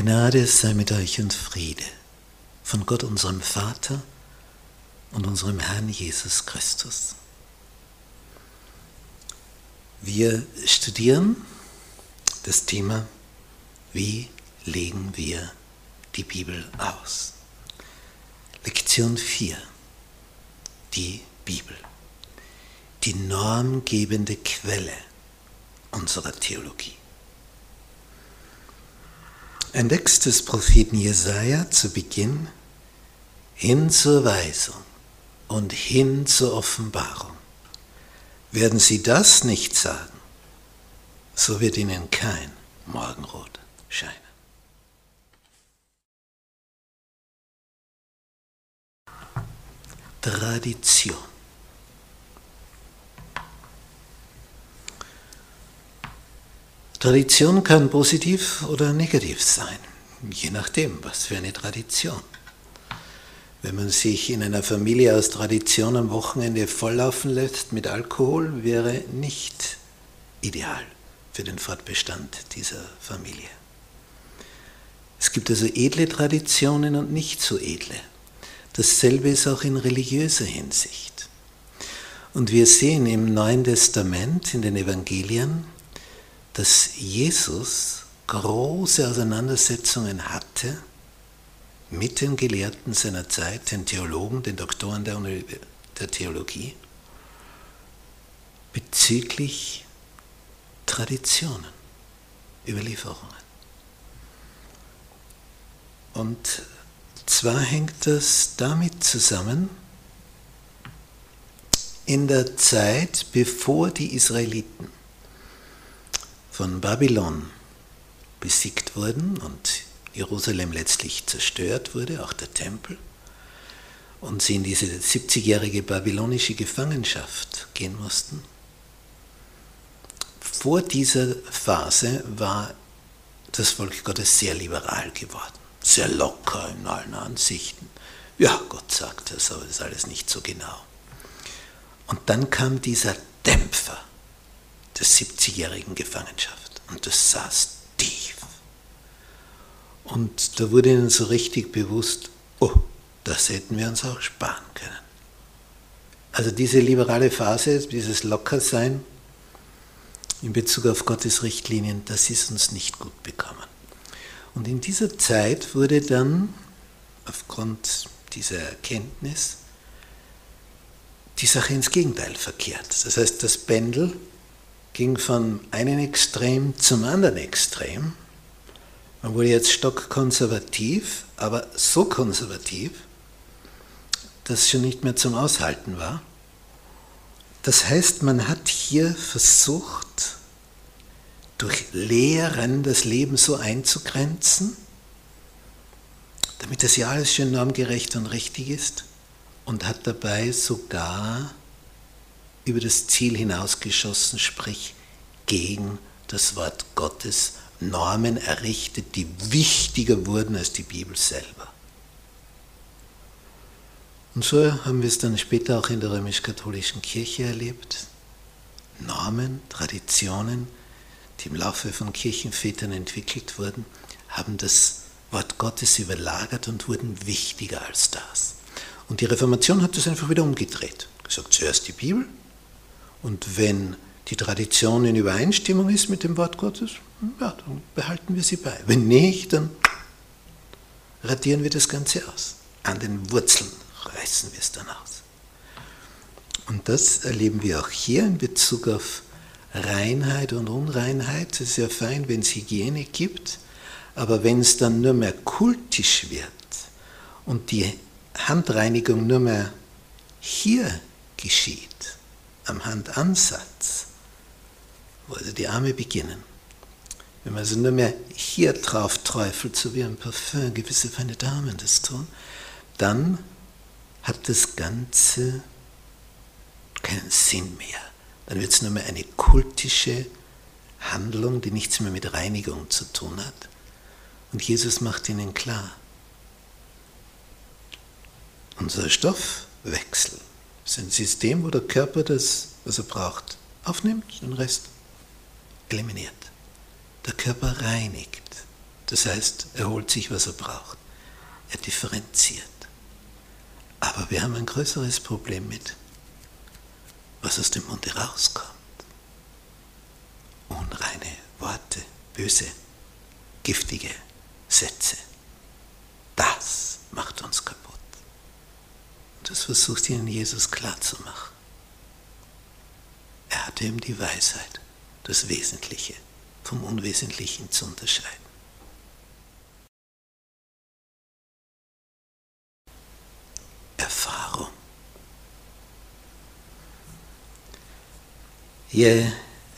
Gnade sei mit euch und Friede von Gott unserem Vater und unserem Herrn Jesus Christus. Wir studieren das Thema, wie legen wir die Bibel aus. Lektion 4. Die Bibel. Die normgebende Quelle unserer Theologie. Ein Text des Propheten Jesaja zu Beginn hin zur Weisung und hin zur Offenbarung. Werden Sie das nicht sagen, so wird Ihnen kein Morgenrot scheinen. Tradition. Tradition kann positiv oder negativ sein, je nachdem, was für eine Tradition. Wenn man sich in einer Familie aus Tradition am Wochenende volllaufen lässt mit Alkohol, wäre nicht ideal für den Fortbestand dieser Familie. Es gibt also edle Traditionen und nicht so edle. Dasselbe ist auch in religiöser Hinsicht. Und wir sehen im Neuen Testament, in den Evangelien, dass Jesus große Auseinandersetzungen hatte mit den Gelehrten seiner Zeit, den Theologen, den Doktoren der, der Theologie, bezüglich Traditionen, Überlieferungen. Und zwar hängt das damit zusammen, in der Zeit, bevor die Israeliten von Babylon besiegt wurden und Jerusalem letztlich zerstört wurde, auch der Tempel, und sie in diese 70-jährige babylonische Gefangenschaft gehen mussten. Vor dieser Phase war das Volk Gottes sehr liberal geworden, sehr locker in allen Ansichten. Ja, Gott sagt das, aber das ist alles nicht so genau. Und dann kam dieser Dämpfer der 70-jährigen Gefangenschaft und das saß tief. Und da wurde ihnen so richtig bewusst, oh, das hätten wir uns auch sparen können. Also diese liberale Phase, dieses Lockersein in Bezug auf Gottes Richtlinien, das ist uns nicht gut bekommen. Und in dieser Zeit wurde dann, aufgrund dieser Erkenntnis, die Sache ins Gegenteil verkehrt. Das heißt, das Pendel ging von einem Extrem zum anderen Extrem man wurde jetzt stockkonservativ, aber so konservativ, dass es schon nicht mehr zum Aushalten war. Das heißt, man hat hier versucht, durch Lehren das Leben so einzugrenzen, damit das ja alles schön normgerecht und richtig ist und hat dabei sogar über das Ziel hinausgeschossen, sprich gegen das Wort Gottes Normen errichtet, die wichtiger wurden als die Bibel selber. Und so haben wir es dann später auch in der römisch-katholischen Kirche erlebt. Normen, Traditionen, die im Laufe von Kirchenvätern entwickelt wurden, haben das Wort Gottes überlagert und wurden wichtiger als das. Und die Reformation hat das einfach wieder umgedreht. Gesagt, zuerst die Bibel und wenn die Tradition in Übereinstimmung ist mit dem Wort Gottes, ja, dann behalten wir sie bei. Wenn nicht, dann radieren wir das Ganze aus. An den Wurzeln reißen wir es dann aus. Und das erleben wir auch hier in Bezug auf Reinheit und Unreinheit. Es ist ja fein, wenn es Hygiene gibt, aber wenn es dann nur mehr kultisch wird und die Handreinigung nur mehr hier geschieht, am Handansatz, wo also die Arme beginnen, wenn man also nur mehr hier drauf träufelt, so wie ein Parfüm, gewisse feine Damen das tun, dann hat das Ganze keinen Sinn mehr. Dann wird es nur mehr eine kultische Handlung, die nichts mehr mit Reinigung zu tun hat. Und Jesus macht ihnen klar, unser Stoffwechsel ist ein System, wo der Körper das, was er braucht, aufnimmt, den Rest eliminiert der Körper reinigt. Das heißt, er holt sich, was er braucht. Er differenziert. Aber wir haben ein größeres Problem mit, was aus dem Munde rauskommt. Unreine Worte, böse, giftige Sätze. Das macht uns kaputt. Und das versucht ihnen Jesus klarzumachen. Er hatte ihm die Weisheit, das Wesentliche vom Unwesentlichen zu unterscheiden. Erfahrung. Je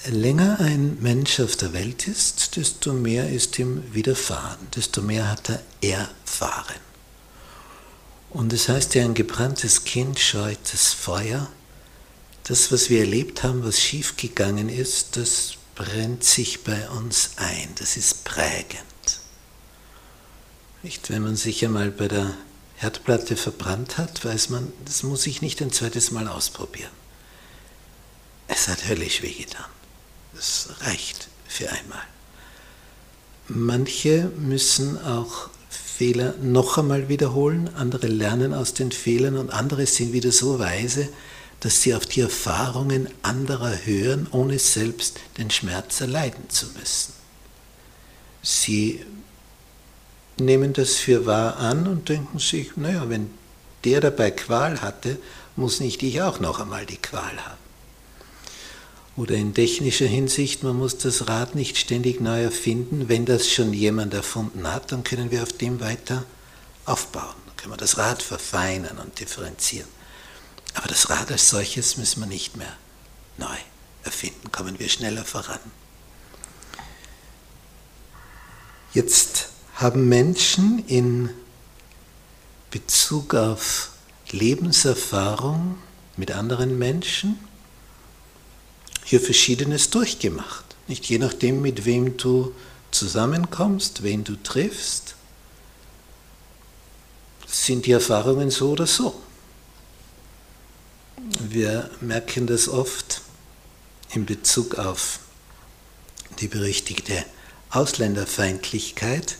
länger ein Mensch auf der Welt ist, desto mehr ist ihm widerfahren, desto mehr hat er erfahren. Und es das heißt ja, ein gebranntes Kind scheut das Feuer. Das, was wir erlebt haben, was schiefgegangen ist, das brennt sich bei uns ein. Das ist prägend. Nicht, wenn man sich einmal bei der Herdplatte verbrannt hat, weiß man, das muss ich nicht ein zweites Mal ausprobieren. Es hat höllisch wehgetan. Das reicht für einmal. Manche müssen auch Fehler noch einmal wiederholen, andere lernen aus den Fehlern und andere sind wieder so weise, dass sie auf die Erfahrungen anderer hören, ohne selbst den Schmerz erleiden zu müssen. Sie nehmen das für wahr an und denken sich, naja, wenn der dabei Qual hatte, muss nicht ich auch noch einmal die Qual haben. Oder in technischer Hinsicht, man muss das Rad nicht ständig neu erfinden. Wenn das schon jemand erfunden hat, dann können wir auf dem weiter aufbauen. Dann können wir das Rad verfeinern und differenzieren. Aber das Rad als solches müssen wir nicht mehr neu erfinden, kommen wir schneller voran. Jetzt haben Menschen in Bezug auf Lebenserfahrung mit anderen Menschen hier Verschiedenes durchgemacht. Nicht je nachdem, mit wem du zusammenkommst, wen du triffst, sind die Erfahrungen so oder so. Wir merken das oft in Bezug auf die berüchtigte Ausländerfeindlichkeit.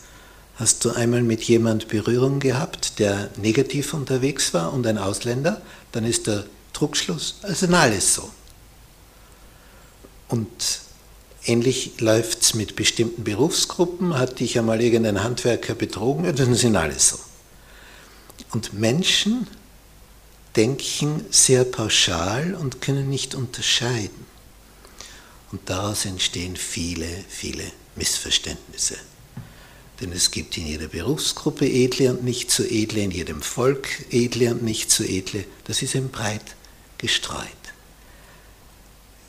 Hast du einmal mit jemand Berührung gehabt, der negativ unterwegs war und ein Ausländer, dann ist der Druckschluss, also alles so. Und ähnlich läuft es mit bestimmten Berufsgruppen. Hat dich einmal irgendein Handwerker betrogen? dann sind alle so. Und Menschen denken sehr pauschal und können nicht unterscheiden. Und daraus entstehen viele, viele Missverständnisse. Denn es gibt in jeder Berufsgruppe edle und nicht so edle, in jedem Volk edle und nicht so edle. Das ist eben breit gestreut.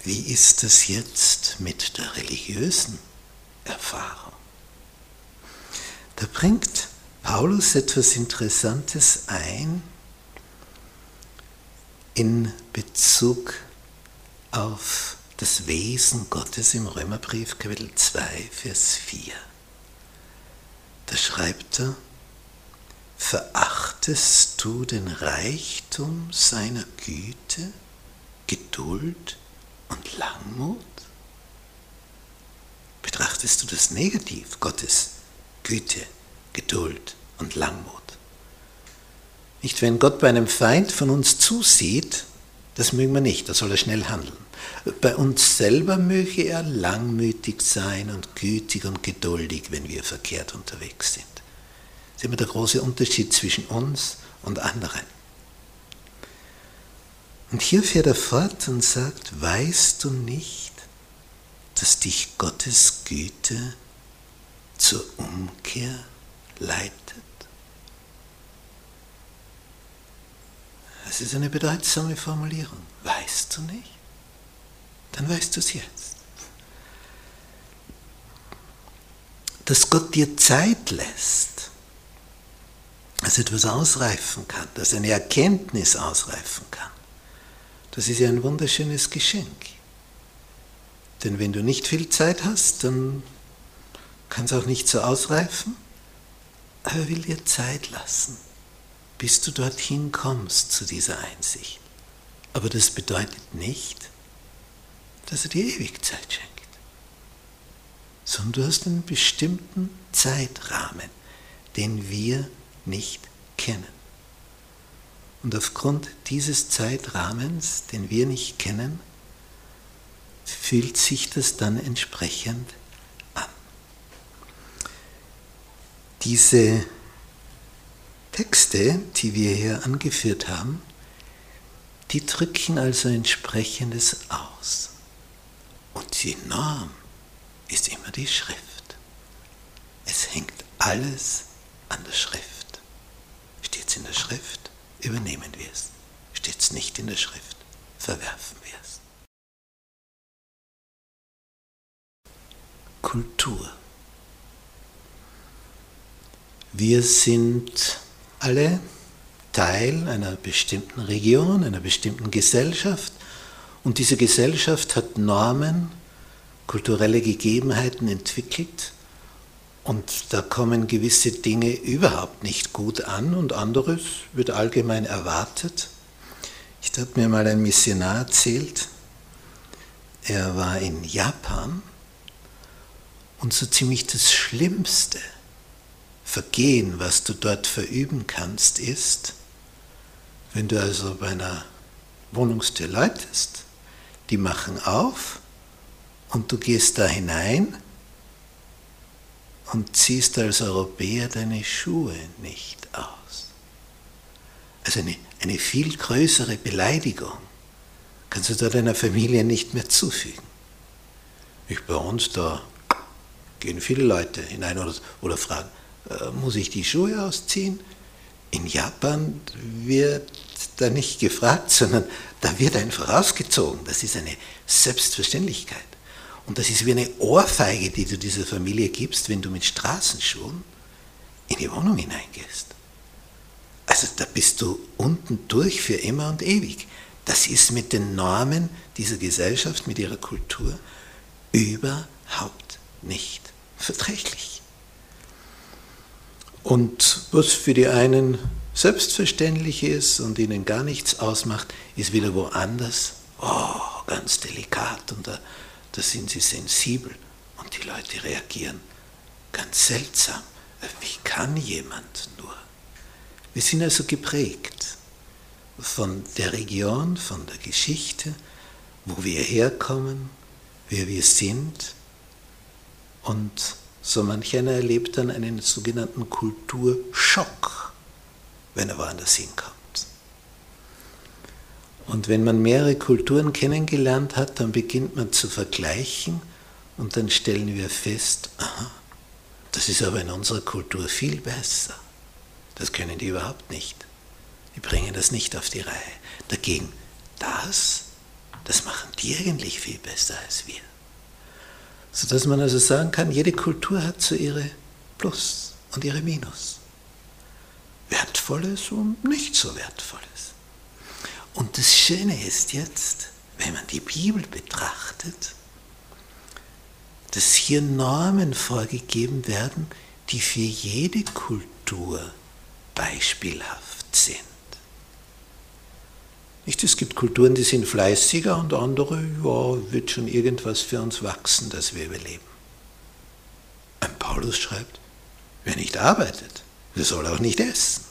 Wie ist es jetzt mit der religiösen Erfahrung? Da bringt Paulus etwas Interessantes ein in Bezug auf das Wesen Gottes im Römerbrief Kapitel 2, Vers 4. Da schreibt er, verachtest du den Reichtum seiner Güte, Geduld und Langmut? Betrachtest du das negativ, Gottes Güte, Geduld und Langmut? Nicht, wenn Gott bei einem Feind von uns zusieht, das mögen wir nicht, da soll er schnell handeln. Bei uns selber möge er langmütig sein und gütig und geduldig, wenn wir verkehrt unterwegs sind. Das ist immer der große Unterschied zwischen uns und anderen. Und hier fährt er fort und sagt, weißt du nicht, dass dich Gottes Güte zur Umkehr leitet? Das ist eine bedeutsame Formulierung. Weißt du nicht? Dann weißt du es jetzt. Dass Gott dir Zeit lässt, dass etwas ausreifen kann, dass eine Erkenntnis ausreifen kann. Das ist ja ein wunderschönes Geschenk. Denn wenn du nicht viel Zeit hast, dann kann es auch nicht so ausreifen. Aber er will dir Zeit lassen, bis du dorthin kommst zu dieser Einsicht. Aber das bedeutet nicht, dass er dir ewig Zeit schenkt. sondern du hast einen bestimmten Zeitrahmen, den wir nicht kennen. Und aufgrund dieses Zeitrahmens, den wir nicht kennen, fühlt sich das dann entsprechend an. Diese Texte, die wir hier angeführt haben, die drücken also entsprechendes aus. Und die Norm ist immer die Schrift. Es hängt alles an der Schrift. Steht es in der Schrift, übernehmen wir es. Steht es nicht in der Schrift, verwerfen wir es. Kultur. Wir sind alle Teil einer bestimmten Region, einer bestimmten Gesellschaft und diese Gesellschaft hat Normen, kulturelle Gegebenheiten entwickelt und da kommen gewisse Dinge überhaupt nicht gut an und anderes wird allgemein erwartet. Ich habe mir mal ein Missionar erzählt, er war in Japan und so ziemlich das Schlimmste Vergehen, was du dort verüben kannst, ist, wenn du also bei einer Wohnungstür läutest, die machen auf und du gehst da hinein und ziehst als Europäer deine Schuhe nicht aus. Also eine, eine viel größere Beleidigung kannst du da deiner Familie nicht mehr zufügen. Ich bei uns, da gehen viele Leute hinein oder, oder fragen, äh, muss ich die Schuhe ausziehen? In Japan wird da nicht gefragt, sondern da wird einfach rausgezogen. Das ist eine Selbstverständlichkeit. Und das ist wie eine Ohrfeige, die du dieser Familie gibst, wenn du mit Straßenschuhen in die Wohnung hineingehst. Also da bist du unten durch für immer und ewig. Das ist mit den Normen dieser Gesellschaft, mit ihrer Kultur überhaupt nicht verträglich. Und was für die einen selbstverständlich ist und ihnen gar nichts ausmacht, ist wieder woanders, oh, ganz delikat und da, da sind sie sensibel und die Leute reagieren ganz seltsam. Wie kann jemand nur? Wir sind also geprägt von der Region, von der Geschichte, wo wir herkommen, wer wir sind und so manch einer erlebt dann einen sogenannten Kulturschock, wenn er woanders hinkommt. Und wenn man mehrere Kulturen kennengelernt hat, dann beginnt man zu vergleichen und dann stellen wir fest, aha, das ist aber in unserer Kultur viel besser. Das können die überhaupt nicht. Die bringen das nicht auf die Reihe. Dagegen das, das machen die eigentlich viel besser als wir. Sodass man also sagen kann, jede Kultur hat so ihre Plus und ihre Minus. Wertvolles und nicht so Wertvolles. Und das Schöne ist jetzt, wenn man die Bibel betrachtet, dass hier Normen vorgegeben werden, die für jede Kultur beispielhaft sind. Nicht, es gibt Kulturen, die sind fleißiger und andere, ja, wird schon irgendwas für uns wachsen, dass wir überleben. Ein Paulus schreibt, wer nicht arbeitet, der soll auch nicht essen.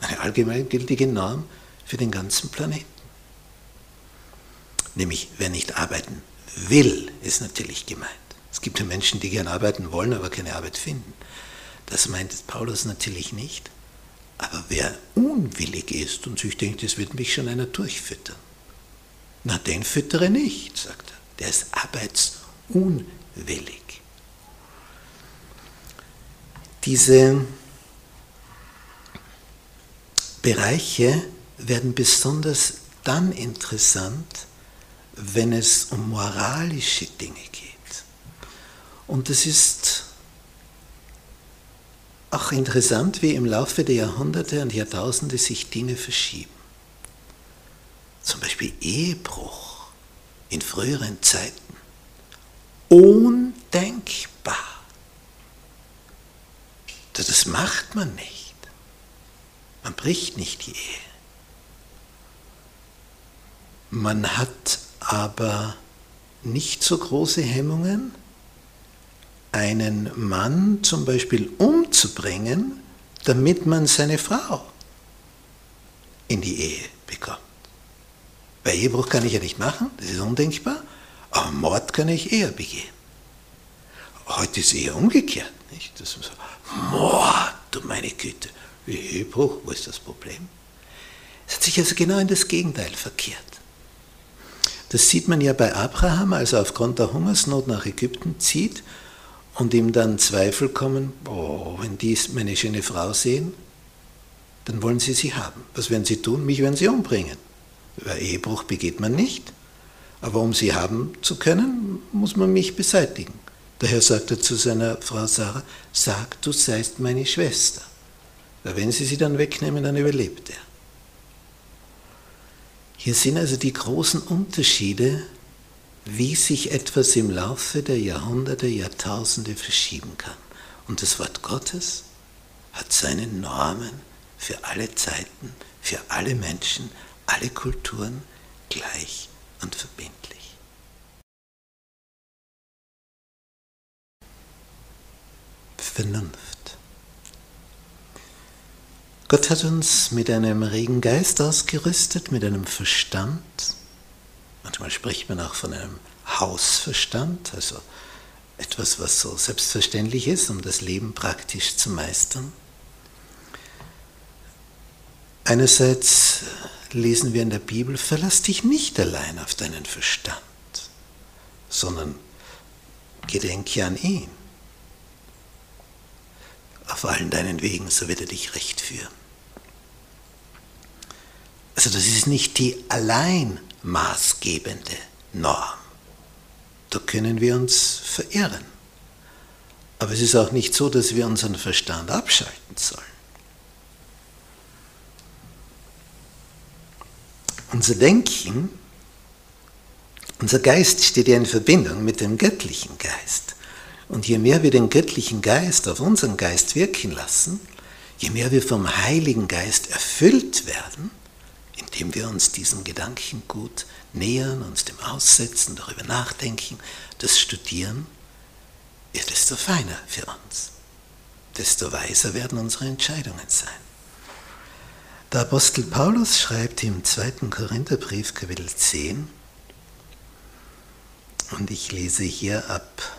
Eine allgemeingültige Norm für den ganzen Planeten. Nämlich, wer nicht arbeiten will, ist natürlich gemeint. Es gibt ja Menschen, die gern arbeiten wollen, aber keine Arbeit finden. Das meint Paulus natürlich nicht. Aber wer unwillig ist und sich denkt, es wird mich schon einer durchfüttern, na den füttere nicht, sagt er. Der ist arbeitsunwillig. Diese Bereiche werden besonders dann interessant, wenn es um moralische Dinge geht. Und es ist auch interessant, wie im Laufe der Jahrhunderte und Jahrtausende sich Dinge verschieben. Zum Beispiel Ehebruch in früheren Zeiten. Undenkbar. Das macht man nicht. Man bricht nicht die Ehe. Man hat aber nicht so große Hemmungen, einen Mann zum Beispiel umzubringen, damit man seine Frau in die Ehe bekommt. Bei Ehebruch kann ich ja nicht machen, das ist undenkbar, aber Mord kann ich eher begehen. Heute ist es eher umgekehrt, nicht? Dass man sagt, Mord, du meine Güte, Ehebruch, wo ist das Problem? Es hat sich also genau in das Gegenteil verkehrt. Das sieht man ja bei Abraham, als er aufgrund der Hungersnot nach Ägypten zieht und ihm dann Zweifel kommen, oh, wenn die meine schöne Frau sehen, dann wollen sie sie haben. Was werden sie tun? Mich werden sie umbringen. Über Ehebruch begeht man nicht, aber um sie haben zu können, muss man mich beseitigen. Daher sagt er zu seiner Frau Sarah, sag, du seist meine Schwester. Weil wenn sie sie dann wegnehmen, dann überlebt er. Hier sind also die großen Unterschiede, wie sich etwas im Laufe der Jahrhunderte, Jahrtausende verschieben kann. Und das Wort Gottes hat seine Normen für alle Zeiten, für alle Menschen, alle Kulturen gleich und verbindlich. Vernunft. Gott hat uns mit einem regen Geist ausgerüstet, mit einem Verstand. Manchmal spricht man auch von einem Hausverstand, also etwas, was so selbstverständlich ist, um das Leben praktisch zu meistern. Einerseits lesen wir in der Bibel, verlass dich nicht allein auf deinen Verstand, sondern gedenke an ihn. Auf allen deinen Wegen, so wird er dich recht führen. Also das ist nicht die allein maßgebende Norm. Da können wir uns verirren. Aber es ist auch nicht so, dass wir unseren Verstand abschalten sollen. Unser Denken, unser Geist steht ja in Verbindung mit dem göttlichen Geist. Und je mehr wir den göttlichen Geist auf unseren Geist wirken lassen, je mehr wir vom Heiligen Geist erfüllt werden, indem wir uns diesem Gedankengut nähern, uns dem aussetzen, darüber nachdenken, das studieren, ja, desto feiner für uns, desto weiser werden unsere Entscheidungen sein. Der Apostel Paulus schreibt im 2. Korintherbrief Kapitel 10, und ich lese hier ab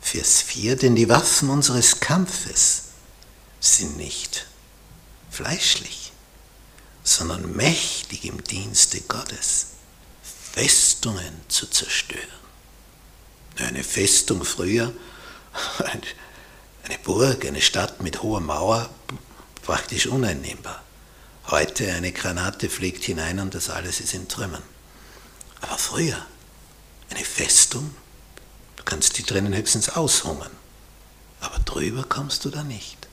Vers 4, denn die Waffen unseres Kampfes sind nicht fleischlich sondern mächtig im Dienste Gottes, Festungen zu zerstören. Eine Festung früher, eine Burg, eine Stadt mit hoher Mauer, praktisch uneinnehmbar. Heute eine Granate fliegt hinein und das alles ist in Trümmern. Aber früher, eine Festung, du kannst die drinnen höchstens aushungern, aber drüber kommst du da nicht.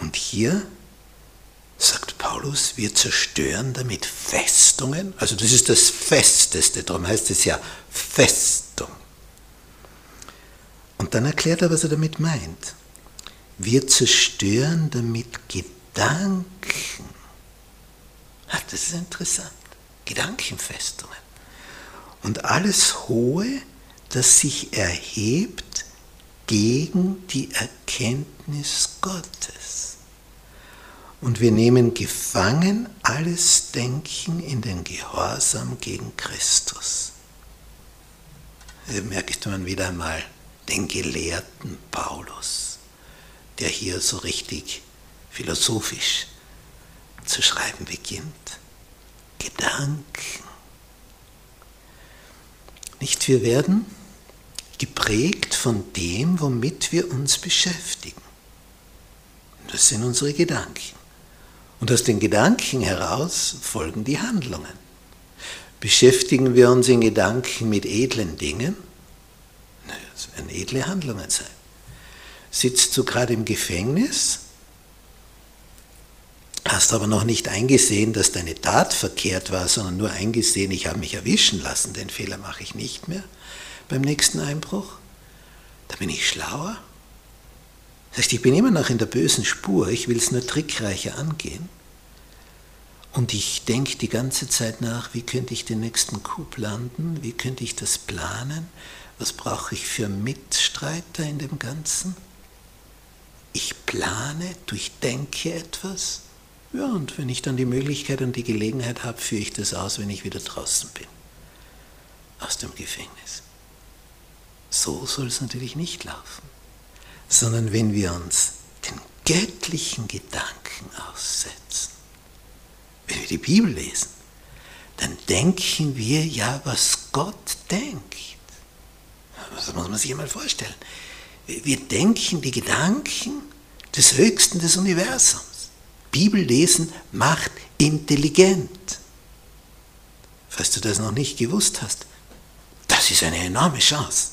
Und hier Paulus, wir zerstören damit Festungen. Also das ist das Festeste, darum heißt es ja Festung. Und dann erklärt er, was er damit meint. Wir zerstören damit Gedanken. Ach, das ist interessant. Gedankenfestungen. Und alles Hohe, das sich erhebt gegen die Erkenntnis Gottes. Und wir nehmen gefangen alles Denken in den Gehorsam gegen Christus. Hier merkt man wieder einmal den gelehrten Paulus, der hier so richtig philosophisch zu schreiben beginnt. Gedanken. Nicht wir werden geprägt von dem, womit wir uns beschäftigen. Das sind unsere Gedanken. Und aus den Gedanken heraus folgen die Handlungen. Beschäftigen wir uns in Gedanken mit edlen Dingen? Das werden edle Handlungen sein. Sitzt du gerade im Gefängnis? Hast aber noch nicht eingesehen, dass deine Tat verkehrt war, sondern nur eingesehen, ich habe mich erwischen lassen, den Fehler mache ich nicht mehr beim nächsten Einbruch. Da bin ich schlauer. Das heißt, ich bin immer noch in der bösen Spur, ich will es nur trickreicher angehen. Und ich denke die ganze Zeit nach, wie könnte ich den nächsten Coup landen, wie könnte ich das planen, Was brauche ich für Mitstreiter in dem Ganzen? Ich plane, durchdenke etwas. Ja, und wenn ich dann die Möglichkeit und die Gelegenheit habe, führe ich das aus, wenn ich wieder draußen bin. Aus dem Gefängnis. So soll es natürlich nicht laufen. Sondern wenn wir uns den göttlichen Gedanken aussetzen, wir die Bibel lesen, dann denken wir ja, was Gott denkt. Das muss man sich einmal vorstellen. Wir denken die Gedanken des Höchsten des Universums. Bibel lesen macht intelligent. Falls du das noch nicht gewusst hast, das ist eine enorme Chance,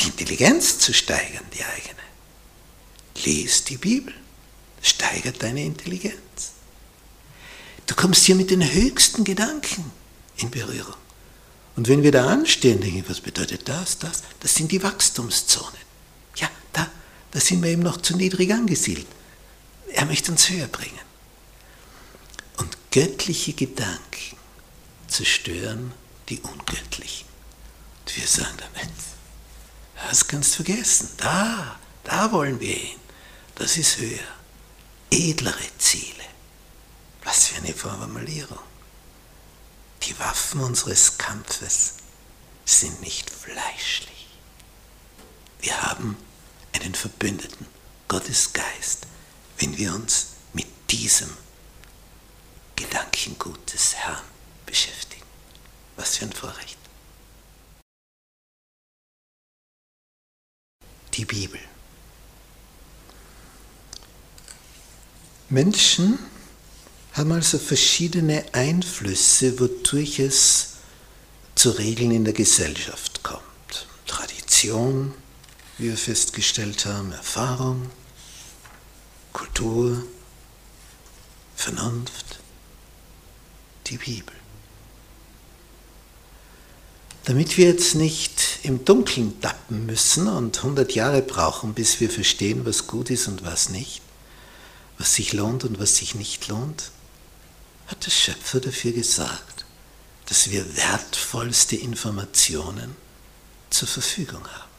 die Intelligenz zu steigern, die eigene. Lies die Bibel, steigert deine Intelligenz. Du kommst hier mit den höchsten Gedanken in Berührung. Und wenn wir da anstehen, denke ich, was bedeutet das, das? Das sind die Wachstumszonen. Ja, da, da sind wir eben noch zu niedrig angesiedelt. Er möchte uns höher bringen. Und göttliche Gedanken zerstören die ungöttlichen. Und wir sagen damit, das kannst du vergessen. Da, da wollen wir hin. Das ist höher. Edlere Ziele. Was für eine Formulierung. Die Waffen unseres Kampfes sind nicht fleischlich. Wir haben einen Verbündeten, Gottes Geist, wenn wir uns mit diesem Gedankengut des Herrn beschäftigen. Was für ein Vorrecht. Die Bibel. Menschen haben also verschiedene Einflüsse, wodurch es zu Regeln in der Gesellschaft kommt. Tradition, wie wir festgestellt haben, Erfahrung, Kultur, Vernunft, die Bibel. Damit wir jetzt nicht im Dunkeln tappen müssen und 100 Jahre brauchen, bis wir verstehen, was gut ist und was nicht, was sich lohnt und was sich nicht lohnt, hat der Schöpfer dafür gesagt, dass wir wertvollste Informationen zur Verfügung haben.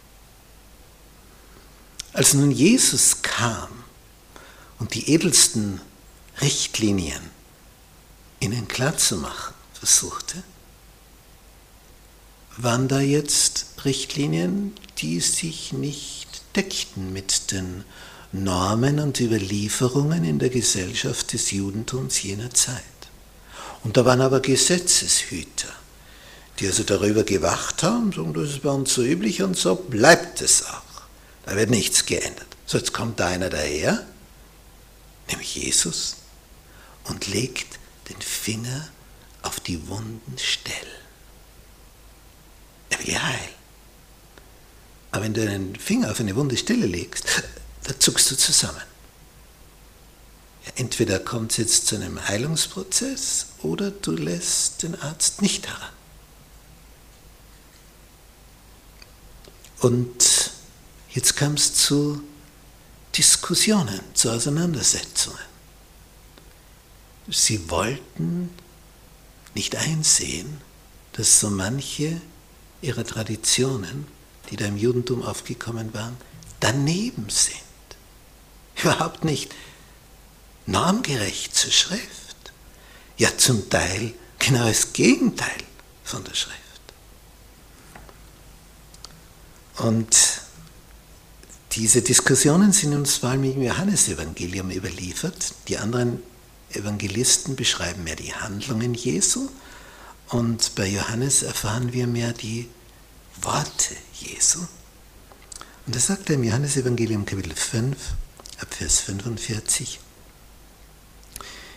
Als nun Jesus kam und die edelsten Richtlinien ihnen klarzumachen versuchte, waren da jetzt Richtlinien, die sich nicht deckten mit den Normen und Überlieferungen in der Gesellschaft des Judentums jener Zeit. Und da waren aber Gesetzeshüter, die also darüber gewacht haben, sagen, das ist bei uns so üblich und so bleibt es auch. Da wird nichts geändert. So, jetzt kommt da einer daher, nämlich Jesus, und legt den Finger auf die wunden Stellen. Er will heil. Aber wenn du einen Finger auf eine wunde Stelle legst, da zuckst du zusammen. Ja, entweder kommt es jetzt zu einem Heilungsprozess oder du lässt den Arzt nicht heran. Und jetzt kam es zu Diskussionen, zu Auseinandersetzungen. Sie wollten nicht einsehen, dass so manche ihrer Traditionen, die da im Judentum aufgekommen waren, daneben sind. Überhaupt nicht normgerecht zur Schrift. Ja, zum Teil genau das Gegenteil von der Schrift. Und diese Diskussionen sind uns vor allem im Johannesevangelium überliefert. Die anderen Evangelisten beschreiben mehr die Handlungen Jesu und bei Johannes erfahren wir mehr die Worte Jesu. Und das sagt er im Johannesevangelium Kapitel 5, ab Vers 45.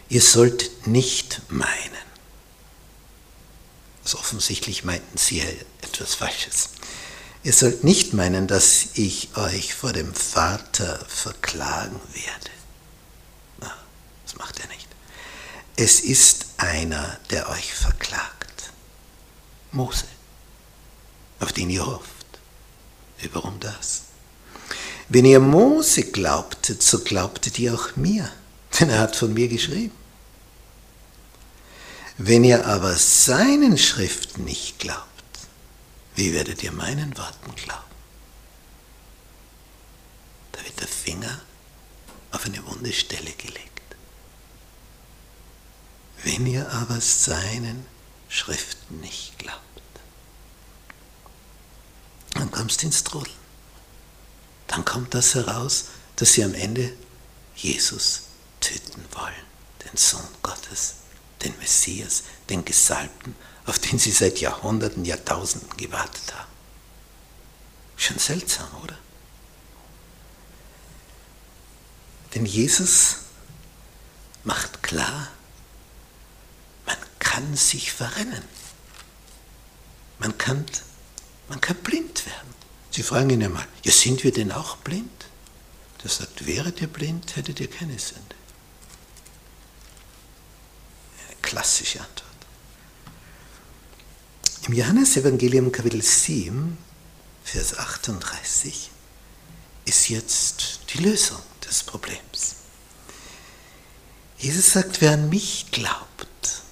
Ihr sollt nicht meinen. Also offensichtlich meinten sie etwas Falsches. Ihr sollt nicht meinen, dass ich euch vor dem Vater verklagen werde. Na, das macht er nicht. Es ist einer, der euch verklagt. Mose, auf den ihr hofft. Warum das? Wenn ihr Mose glaubtet, so glaubtet ihr auch mir, denn er hat von mir geschrieben. Wenn ihr aber seinen Schriften nicht glaubt, wie werdet ihr meinen Worten glauben? Da wird der Finger auf eine wunde Stelle gelegt. Wenn ihr aber seinen Schriften nicht glaubt, dann kommst du ins Trudeln. Dann kommt das heraus, dass sie am Ende Jesus töten wollen, den Sohn Gottes, den Messias, den Gesalbten, auf den sie seit Jahrhunderten, Jahrtausenden gewartet haben. Schon seltsam, oder? Denn Jesus macht klar, man kann sich verrennen. Man kann, man kann blind werden. Sie fragen ihn einmal, ja sind wir denn auch blind? Der sagt, wäret ihr blind, hättet ihr keine Sünde. Eine klassische Antwort. Im Johannesevangelium Kapitel 7, Vers 38 ist jetzt die Lösung des Problems. Jesus sagt, wer an mich glaubt,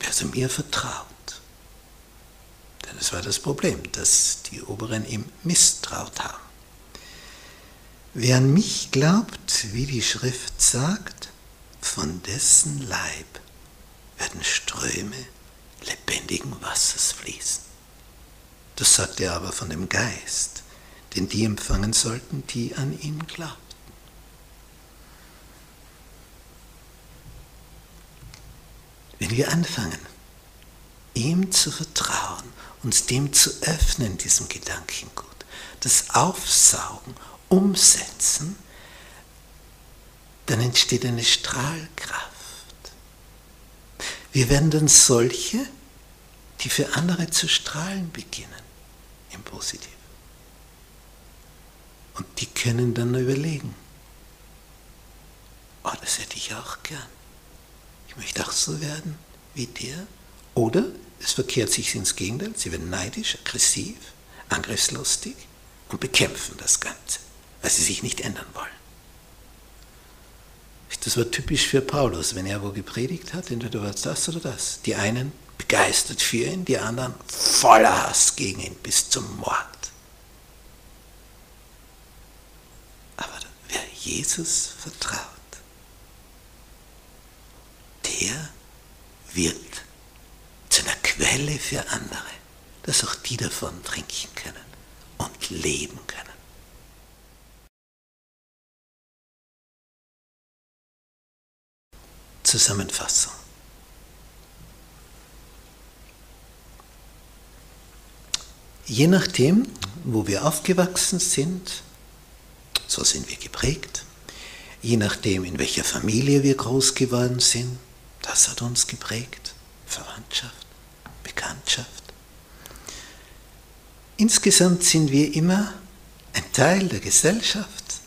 wer also mir vertraut, denn es war das Problem, dass die Oberen ihm misstraut haben. Wer an mich glaubt, wie die Schrift sagt, von dessen Leib werden Ströme lebendigen Wassers fließen. Das sagt er aber von dem Geist, den die empfangen sollten, die an ihn glaubten. Wenn wir anfangen, ihm zu vertrauen, uns dem zu öffnen, diesem Gedankengut, das Aufsaugen, Umsetzen, dann entsteht eine Strahlkraft. Wir werden dann solche, die für andere zu strahlen beginnen, im Positiven. Und die können dann überlegen, oh, das hätte ich auch gern. Ich möchte auch so werden wie der. Oder es verkehrt sich ins Gegenteil, sie werden neidisch, aggressiv, angriffslustig und bekämpfen das Ganze, weil sie sich nicht ändern wollen. Das war typisch für Paulus, wenn er wo gepredigt hat, entweder war es das oder das. Die einen begeistert für ihn, die anderen voller Hass gegen ihn bis zum Mord. Aber wer Jesus vertraut, der wird zu einer Quelle für andere, dass auch die davon trinken können und leben können. Zusammenfassung. Je nachdem, wo wir aufgewachsen sind, so sind wir geprägt. Je nachdem, in welcher Familie wir groß geworden sind, das hat uns geprägt. Verwandtschaft, Bekanntschaft. Insgesamt sind wir immer ein Teil der Gesellschaft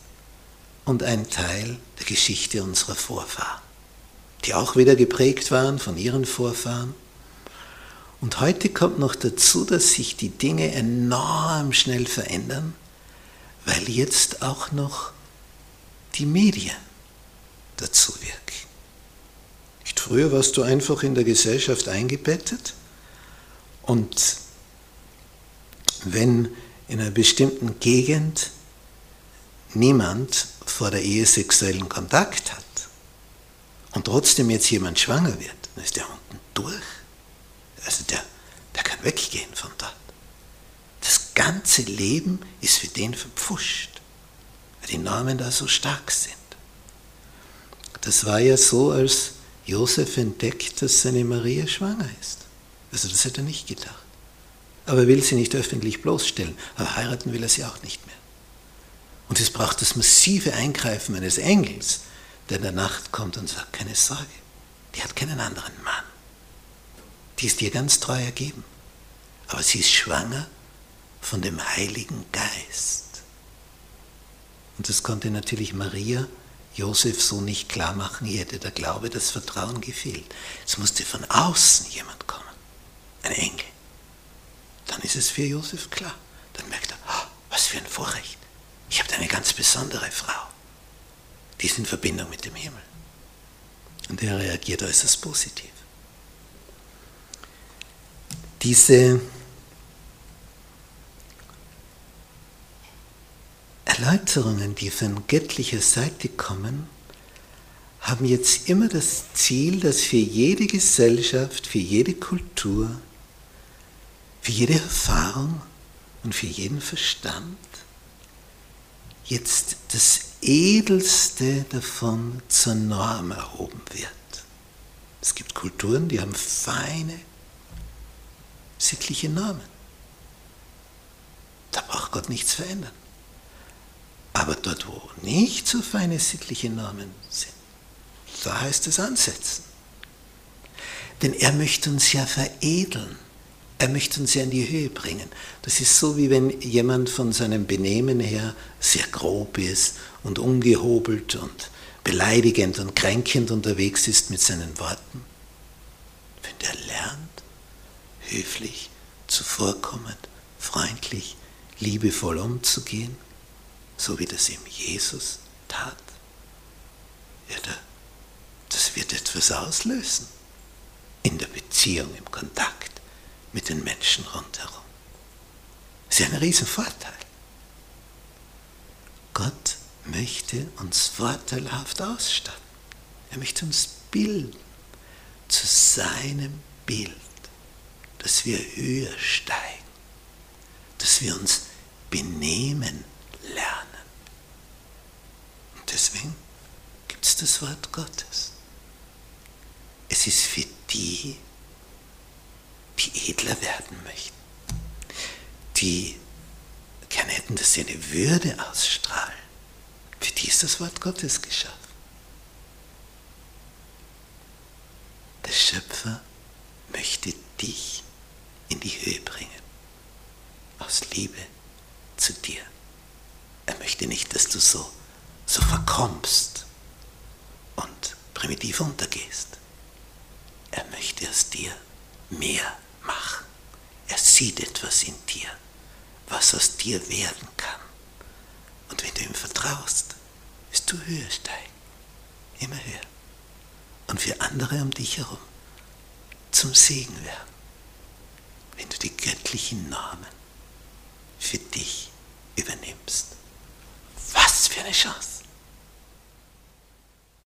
und ein Teil der Geschichte unserer Vorfahren die auch wieder geprägt waren von ihren Vorfahren. Und heute kommt noch dazu, dass sich die Dinge enorm schnell verändern, weil jetzt auch noch die Medien dazu wirken. Nicht früher warst du einfach in der Gesellschaft eingebettet und wenn in einer bestimmten Gegend niemand vor der Ehe sexuellen Kontakt hat, und trotzdem jetzt jemand schwanger wird, dann ist der unten durch. Also der, der kann weggehen von dort. Das ganze Leben ist für den verpfuscht, weil die Normen da so stark sind. Das war ja so, als Josef entdeckt, dass seine Maria schwanger ist. Also das hätte er nicht gedacht. Aber er will sie nicht öffentlich bloßstellen. Aber heiraten will er sie auch nicht mehr. Und es braucht das massive Eingreifen eines Engels, der in der Nacht kommt und sagt, keine Sorge, die hat keinen anderen Mann. Die ist dir ganz treu ergeben. Aber sie ist schwanger von dem Heiligen Geist. Und das konnte natürlich Maria Josef so nicht klar machen. Ihr hätte der Glaube, das Vertrauen gefehlt. Es musste von außen jemand kommen. Ein Engel. Dann ist es für Josef klar. Dann merkt er, oh, was für ein Vorrecht. Ich habe eine ganz besondere Frau die ist in Verbindung mit dem Himmel. Und er reagiert äußerst positiv. Diese Erläuterungen, die von göttlicher Seite kommen, haben jetzt immer das Ziel, dass für jede Gesellschaft, für jede Kultur, für jede Erfahrung und für jeden Verstand jetzt das Edelste davon zur Norm erhoben wird. Es gibt Kulturen, die haben feine sittliche Normen. Da braucht Gott nichts verändern. Aber dort, wo nicht so feine sittliche Normen sind, da heißt es ansetzen. Denn er möchte uns ja veredeln. Er möchte uns ja in die Höhe bringen. Das ist so, wie wenn jemand von seinem Benehmen her sehr grob ist und ungehobelt und beleidigend und kränkend unterwegs ist mit seinen Worten. Wenn der lernt, höflich, zuvorkommend, freundlich, liebevoll umzugehen, so wie das ihm Jesus tat, ja, das wird etwas auslösen in der Beziehung, im Kontakt mit den Menschen rundherum. Das ist ja ein Riesenvorteil. Gott möchte uns vorteilhaft ausstatten. Er möchte uns bilden zu seinem Bild, dass wir höher steigen, dass wir uns benehmen lernen. Und deswegen gibt es das Wort Gottes. Es ist für die, die edler werden möchten, die gerne hätten, dass sie eine Würde ausstrahlen. Für die ist das Wort Gottes geschaffen. Der Schöpfer möchte dich in die Höhe bringen. Aus Liebe zu dir. Er möchte nicht, dass du so, so verkommst und primitiv untergehst. Er möchte aus dir mehr machen. Er sieht etwas in dir, was aus dir werden kann. Und wenn du ihm vertraust, wirst du höher steigen, immer höher. Und für andere um dich herum zum Segen werden, wenn du die göttlichen Normen für dich übernimmst. Was für eine Chance!